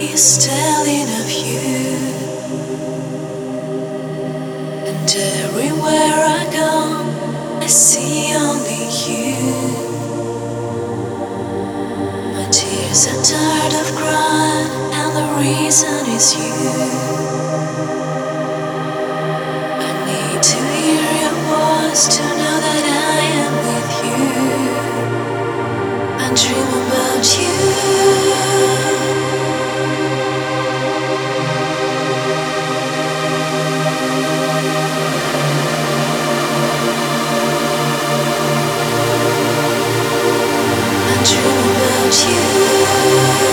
is telling of you. And everywhere I go, I see only you. My tears are tired of crying, and the reason is you. I need to hear your voice 就老去